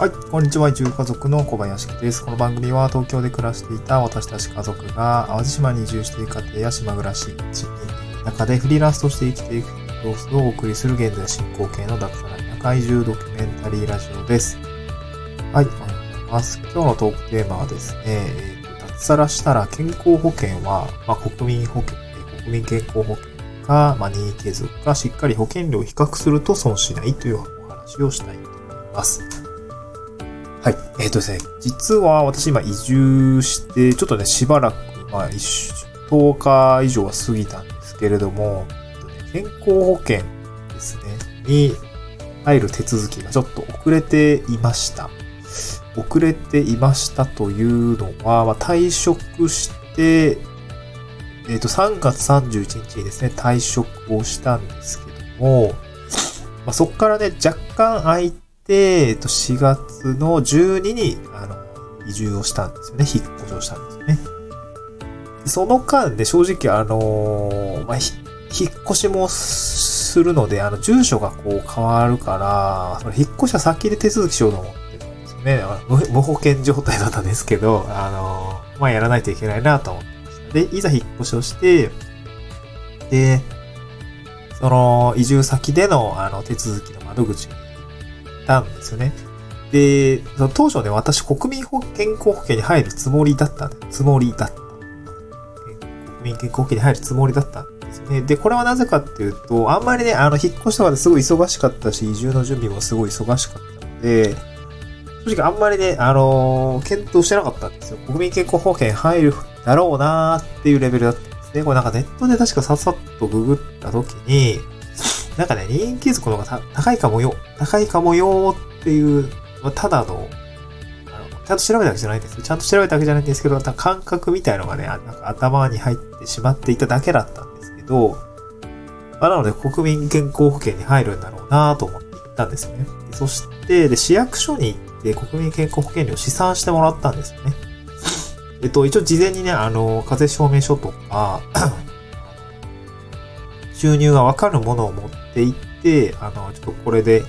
はい、こんにちは。移住家族の小林です。この番組は東京で暮らしていた私たち家族が淡路島に移住している家庭や島暮らし、地域中でフリーランスとして生きていく様子をお送りする現在進行形の脱サラ田舎移住ドキュメンタリーラジオです。はい、おはようございます。今日のトークテーマはですね、えー、脱サラしたら健康保険は、まあ、国民保険、国民健康保険か、まあ、任意継続か、しっかり保険料を比較すると損しないというお話をしたいと思います。えっ、ー、とですね、実は私今移住して、ちょっとね、しばらく、まあ、10日以上は過ぎたんですけれども、健康保険ですね、に入る手続きがちょっと遅れていました。遅れていましたというのは、まあ、退職して、えっ、ー、と、3月31日にですね、退職をしたんですけども、まあ、そこからね、若干空いで、えっと、4月の12に、あの、移住をしたんですよね。引っ越しをしたんですよね。その間で正直あのまあ、引っ越しもするので、あの、住所がこう変わるから、その引っ越しは先で手続きしようと思ってたんですよね。無保険状態だったんですけど、あのまあ、やらないといけないなと思ってました。で、いざ引っ越しをして、で、その、移住先での、あの、手続きの窓口にたんですよね。で、その当初ね、私国民健康保険に入るつもりだったつもりだった。国民健康保険に入るつもりだったんですよね。で、これはなぜかっていうと、あんまりね、あの、引っ越しとかですごい忙しかったし、移住の準備もすごい忙しかったので、正直あんまりね、あのー、検討してなかったんですよ。国民健康保険入るだろうなーっていうレベルだったんですね。これなんかネットで確かささっとググった時に、なんかね、人気族の方が高いかもよ、高いかもよっていう、まあ、ただの、あの、ちゃんと調べたわけじゃないんですちゃんと調べたわけじゃないんですけど、感覚みたいのがね、なんか頭に入ってしまっていただけだったんですけど、まあ、なので国民健康保険に入るんだろうなと思って行ったんですよね。そして、で、市役所に行って国民健康保険料を試算してもらったんですよね。えっと、一応事前にね、あの、風邪証明書とか、収入がわかるものを持っていって、あの、ちょっとこれで、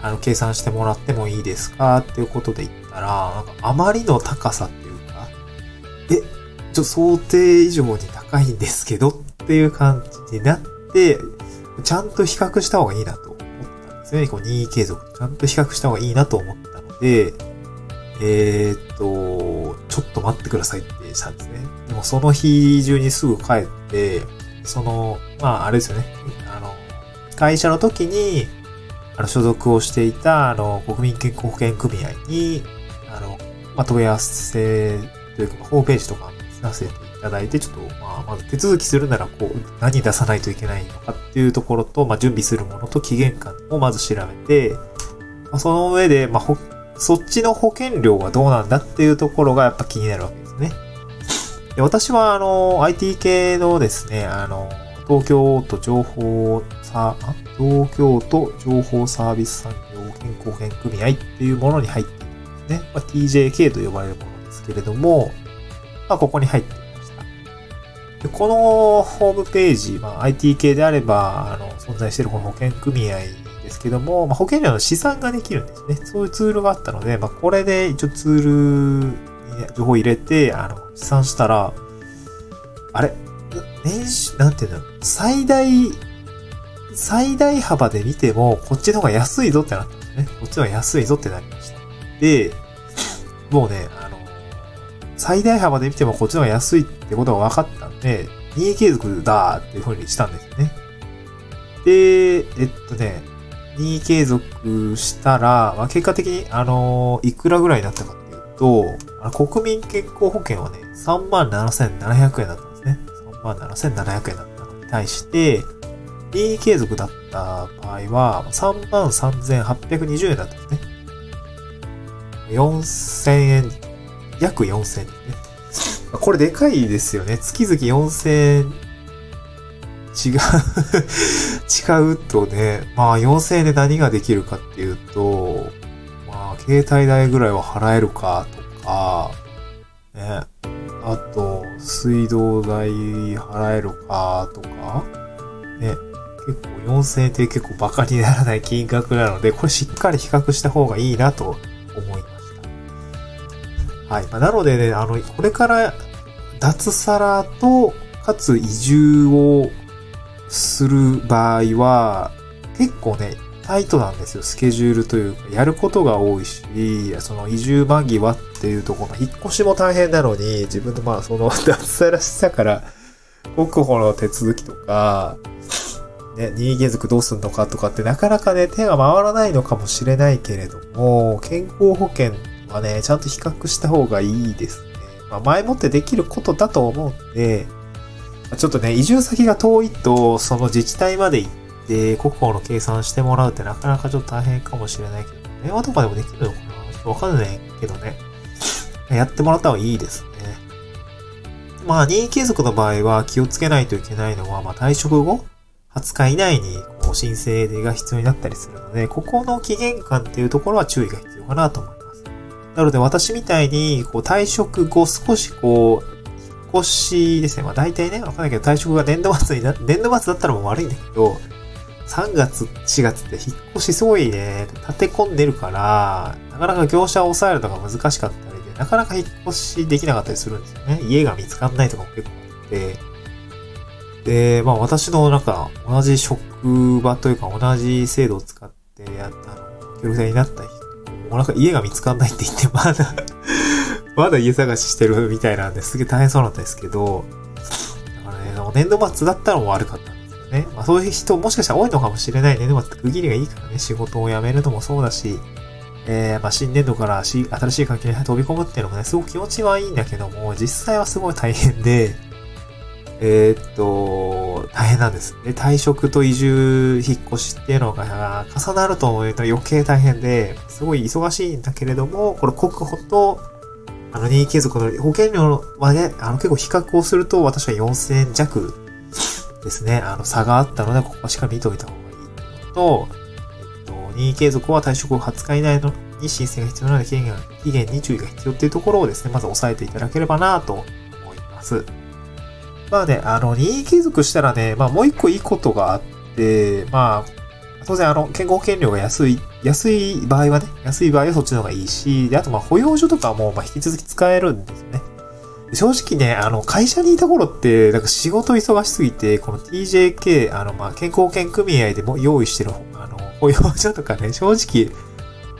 あの、計算してもらってもいいですか？っていうことで言ったら、なんかあまりの高さっていうか、え、ちょっと想定以上に高いんですけどっていう感じになって、ちゃんと比較した方がいいなと思ったんですね。こう、任意継続ちゃんと比較した方がいいなと思ったので、えー、っと、ちょっと待ってくださいってしたんですね。でもその日中にすぐ帰って、その、まあ、あれですよね。あの、会社の時に、あの、所属をしていた、あの、国民健康保険組合に、あの、まあ、問い合わせというか、ホームページとかさせていただいて、ちょっと、まあ、まず手続きするなら、こう、何出さないといけないのかっていうところと、まあ、準備するものと期限感をまず調べて、まあ、その上で、まあ、そっちの保険料はどうなんだっていうところがやっぱ気になるわけですね。で私は、あの、IT 系のですね、あの、東京都情報さ、東京都情報サービス産業健康保険組合っていうものに入っているんですね。まあ、TJK と呼ばれるものですけれども、まあ、ここに入っていました。でこのホームページ、まあ、IT 系であれば、あの、存在しているこの保険組合ですけども、まあ、保険料の試算ができるんですね。そういうツールがあったので、まあ、これで一応ツール情報を入れて、あの、算したら、あれ？年収、なんていうの最大、最大幅で見ても、こっちの方が安いぞってなったんですね。こっちの方が安いぞってなりました。で、もうね、あの、最大幅で見てもこっちの方が安いってことが分かったんで、任意継続だーっていう風にしたんですよね。で、えっとね、任意継続したら、まあ、結果的に、あのいくらぐらいになったかっていうと、国民健康保険はね、37,700円だったんですね。37,700円だったのに対して、任意継続だった場合は、33,820円だったんですね。4000円、約4000円ですね。これでかいですよね。月々4000円違う、違うとね、まあ4000円で何ができるかっていうと、まあ携帯代ぐらいは払えるか、水道代払えるかとか、ね、結構4000円って結構バカにならない金額なので、これしっかり比較した方がいいなと思いましたはい。まあ、なのでね、あの、これから脱サラと、かつ移住をする場合は、結構ね、タイトなんですよ、スケジュールというか、やることが多いし、その移住間際っていうところ引っ越しも大変なのに、自分のまあその 脱サラしたから、国保の手続きとか、ね、任意継続どうすんのかとかってなかなかね、手が回らないのかもしれないけれども、健康保険はね、ちゃんと比較した方がいいですね。まあ、前もってできることだと思うんで、ちょっとね、移住先が遠いと、その自治体まで行って、国保の計算してもらうってなかなかちょっと大変かもしれないけど、電話とかでもできるのかな?わかんないけどね。やってもらった方がいいですね。まあ、任意継続の場合は気をつけないといけないのは、まあ、退職後20日以内にこう申請が必要になったりするので、ここの期限間っていうところは注意が必要かなと思います。なので私みたいにこう退職後少しこう、引っ越しですね。まあ大体ね、わかんないけど退職が年度末にな、年度末だったらもう悪いんだけど、3月、4月って引っ越しすごいね、立て込んでるから、なかなか業者を抑えるのが難しかった、なかなか引っ越しできなかったりするんですよね。家が見つかんないとかも結構あって、で、まあ私のなんか同じ職場というか同じ制度を使ってやった、の、協力隊になった人、もうなんか家が見つかんないって言ってまだ まだ家探ししてるみたいなんですげえ大変そうなんですけど、だからね、年度末だったらも悪かったんですよね。まあそういう人もしかしたら多いのかもしれない。年度末って区切りがいいからね、仕事を辞めるのもそうだし、えー、まあ新年度からし新しい環境に飛び込むっていうのもね、すごく気持ちはいいんだけども、実際はすごい大変で、えー、っと、大変なんです。で、退職と移住、引っ越しっていうのが重なると思うと余計大変で、すごい忙しいんだけれども、これ国保と、あの、任意継続の保険料はね、あの、結構比較をすると、私は4000円弱ですね、あの、差があったので、ここはしっかり見ておいた方がいい、と、任意継続は退職後20日以内のに申請が必要なので、期限期限に注意が必要っていうところをですね、まず押さえていただければなと思います。まあね、あの、任意継続したらね、まあもう一個いいことがあって、まあ、当然あの、健康保険料が安い、安い場合はね、安い場合はそっちの方がいいし、で、あとまあ保養所とかもまあ引き続き使えるんですよね。正直ね、あの、会社にいた頃って、なんか仕事忙しすぎて、この TJK、あの、まあ、健康保険組合でも用意してる、あの、保養所とかね、正直、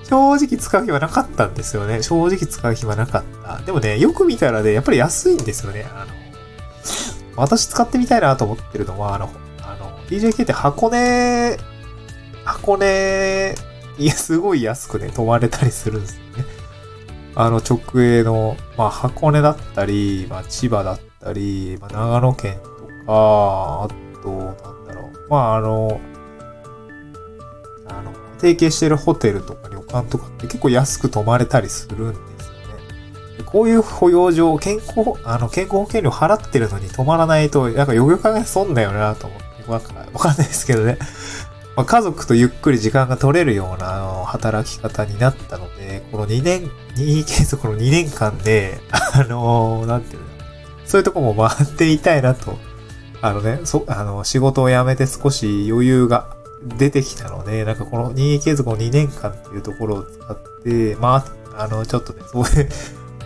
正直使う暇なかったんですよね。正直使う暇なかった。でもね、よく見たらね、やっぱり安いんですよね。あの、私使ってみたいなと思ってるのは、あの、あの、DJK って箱根、箱根、いや、すごい安くね、泊まれたりするんですよね。あの、直営の、まあ、箱根だったり、まあ、千葉だったり、まあ、長野県とか、あと、なんだろう、まあ、あの、提携してるホテルとか旅館とかって結構安く泊まれたりするんですよね。こういう保養上、健康、あの、健康保険料払ってるのに止まらないと、なんかよく考え損だよなと思って、わかわかんないですけどね。まあ、家族とゆっくり時間が取れるような、あの、働き方になったので、この2年、任意継続の2年間で、あのー、なんていうの、そういうとこも回っていたいなと、あのね、そ、あの、仕事を辞めて少し余裕が出てきたので、なんかこの任意継続の2年間っていうところを使って、まあ、あの、ちょっとね、そういう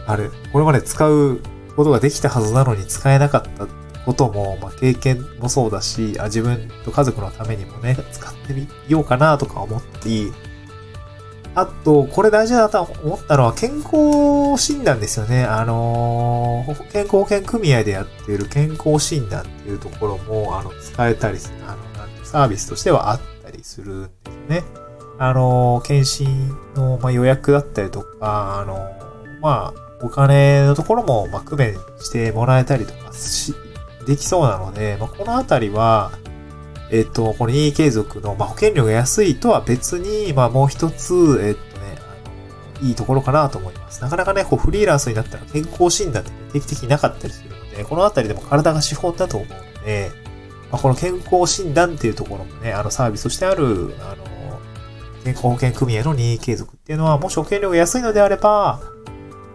あれ、これまで使うことができたはずなのに使えなかったことも、まあ、経験もそうだしあ、自分と家族のためにもね、使ってみようかなとか思って、あと、これ大事だと思ったのは健康診断ですよね。あのー、健康保険組合でやっている健康診断っていうところも、あの、使えたりする、サービスとしてはあったりするんですね。あの、検診の、ま、予約だったりとか、あの、まあ、お金のところも、まあ、区別してもらえたりとかし、できそうなので、まあ、このあたりは、えっ、と、この任意継続の、まあ、保険料が安いとは別に、まあ、もう一つ、えっ、とね、あの、いいところかなと思います。なかなかね、こう、フリーランスになったら健康診断って、定期的になかったりするので、このあたりでも体が資本だと思うので、まあ、この健康診断っていうところもね、あの、サービスとしてある、あの、健康保険組合の任意継続っていうのは、もし保険料が安いのであれば、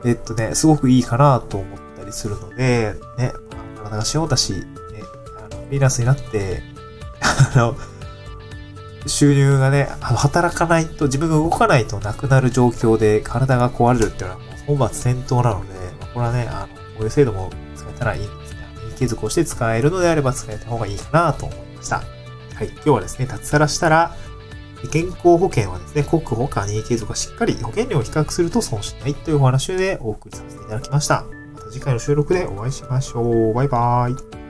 えっとね、すごくいいかなと思ったりするので、ね、体が塩だし、ね、あの、フリーラスになって、あの、収入がね、働かないと、自分が動かないとなくなる状況で体が壊れるっていうのは本末転倒なので、これはね、あの、こういう制度も使えたらいい。継続をして使えるのであれば使えた方がいいかなと思いました。はい。今日はですね、脱サラしたら、健康保険はですね、国保加入継続がしっかり保険料を比較すると損しないというお話でお送りさせていただきました。また次回の収録でお会いしましょう。バイバーイ。